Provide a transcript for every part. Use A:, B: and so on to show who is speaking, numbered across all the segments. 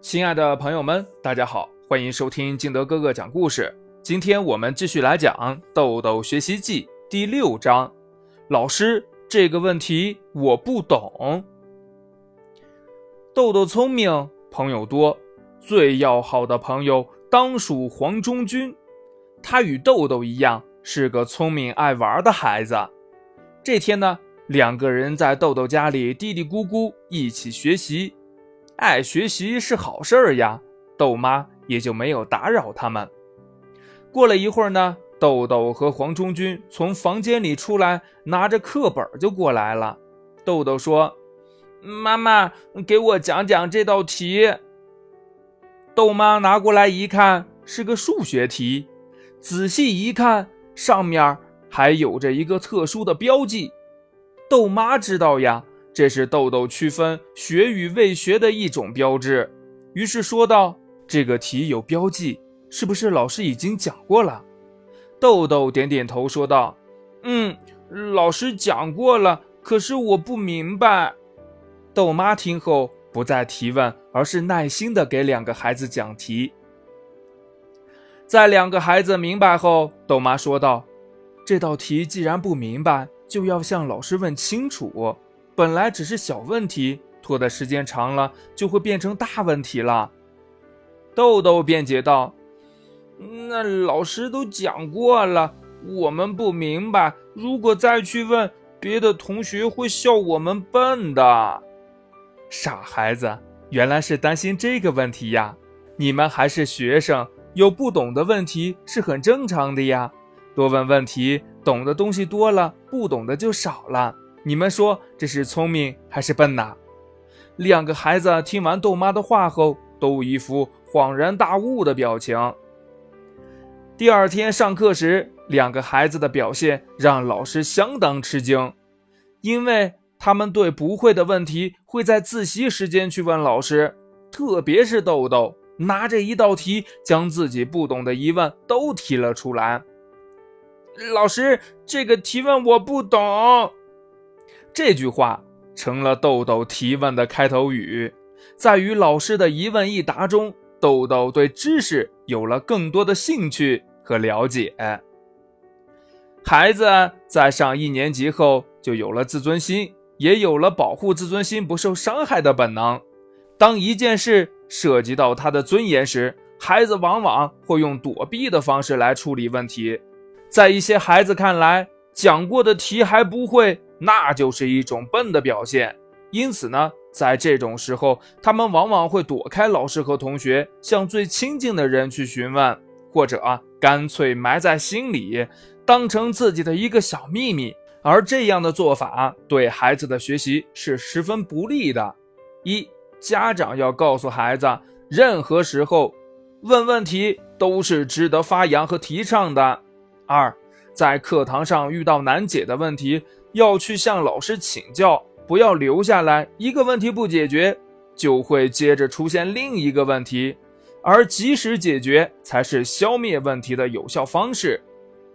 A: 亲爱的朋友们，大家好，欢迎收听金德哥哥讲故事。今天我们继续来讲《豆豆学习记》第六章。老师，这个问题我不懂。豆豆聪明，朋友多，最要好的朋友当属黄忠军。他与豆豆一样，是个聪明爱玩的孩子。这天呢，两个人在豆豆家里嘀嘀咕咕，一起学习。爱学习是好事儿呀，豆妈也就没有打扰他们。过了一会儿呢，豆豆和黄忠军从房间里出来，拿着课本就过来了。豆豆说：“妈妈，给我讲讲这道题。”豆妈拿过来一看，是个数学题。仔细一看，上面还有着一个特殊的标记。豆妈知道呀。这是豆豆区分学与未学的一种标志，于是说道：“这个题有标记，是不是老师已经讲过了？”豆豆点点头，说道：“嗯，老师讲过了，可是我不明白。”豆妈听后不再提问，而是耐心地给两个孩子讲题。在两个孩子明白后，豆妈说道：“这道题既然不明白，就要向老师问清楚。”本来只是小问题，拖的时间长了就会变成大问题了。豆豆辩解道：“那老师都讲过了，我们不明白。如果再去问，别的同学会笑我们笨的。”傻孩子，原来是担心这个问题呀！你们还是学生，有不懂的问题是很正常的呀。多问问题，懂的东西多了，不懂的就少了。你们说这是聪明还是笨呐？两个孩子听完豆妈的话后，都一副恍然大悟的表情。第二天上课时，两个孩子的表现让老师相当吃惊，因为他们对不会的问题会在自习时间去问老师，特别是豆豆，拿着一道题将自己不懂的疑问都提了出来。老师，这个提问我不懂。这句话成了豆豆提问的开头语，在与老师的一问一答中，豆豆对知识有了更多的兴趣和了解。孩子在上一年级后就有了自尊心，也有了保护自尊心不受伤害的本能。当一件事涉及到他的尊严时，孩子往往会用躲避的方式来处理问题。在一些孩子看来，讲过的题还不会。那就是一种笨的表现，因此呢，在这种时候，他们往往会躲开老师和同学，向最亲近的人去询问，或者，干脆埋在心里，当成自己的一个小秘密。而这样的做法对孩子的学习是十分不利的。一，家长要告诉孩子，任何时候问问题都是值得发扬和提倡的。二，在课堂上遇到难解的问题。要去向老师请教，不要留下来。一个问题不解决，就会接着出现另一个问题，而及时解决才是消灭问题的有效方式。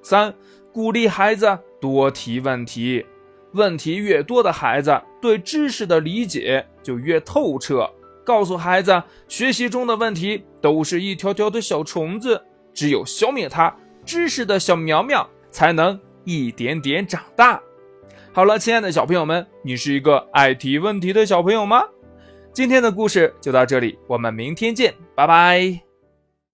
A: 三、鼓励孩子多提问题，问题越多的孩子，对知识的理解就越透彻。告诉孩子，学习中的问题都是一条条的小虫子，只有消灭它，知识的小苗苗才能一点点长大。好了，亲爱的小朋友们，你是一个爱提问题的小朋友吗？今天的故事就到这里，我们明天见，拜拜。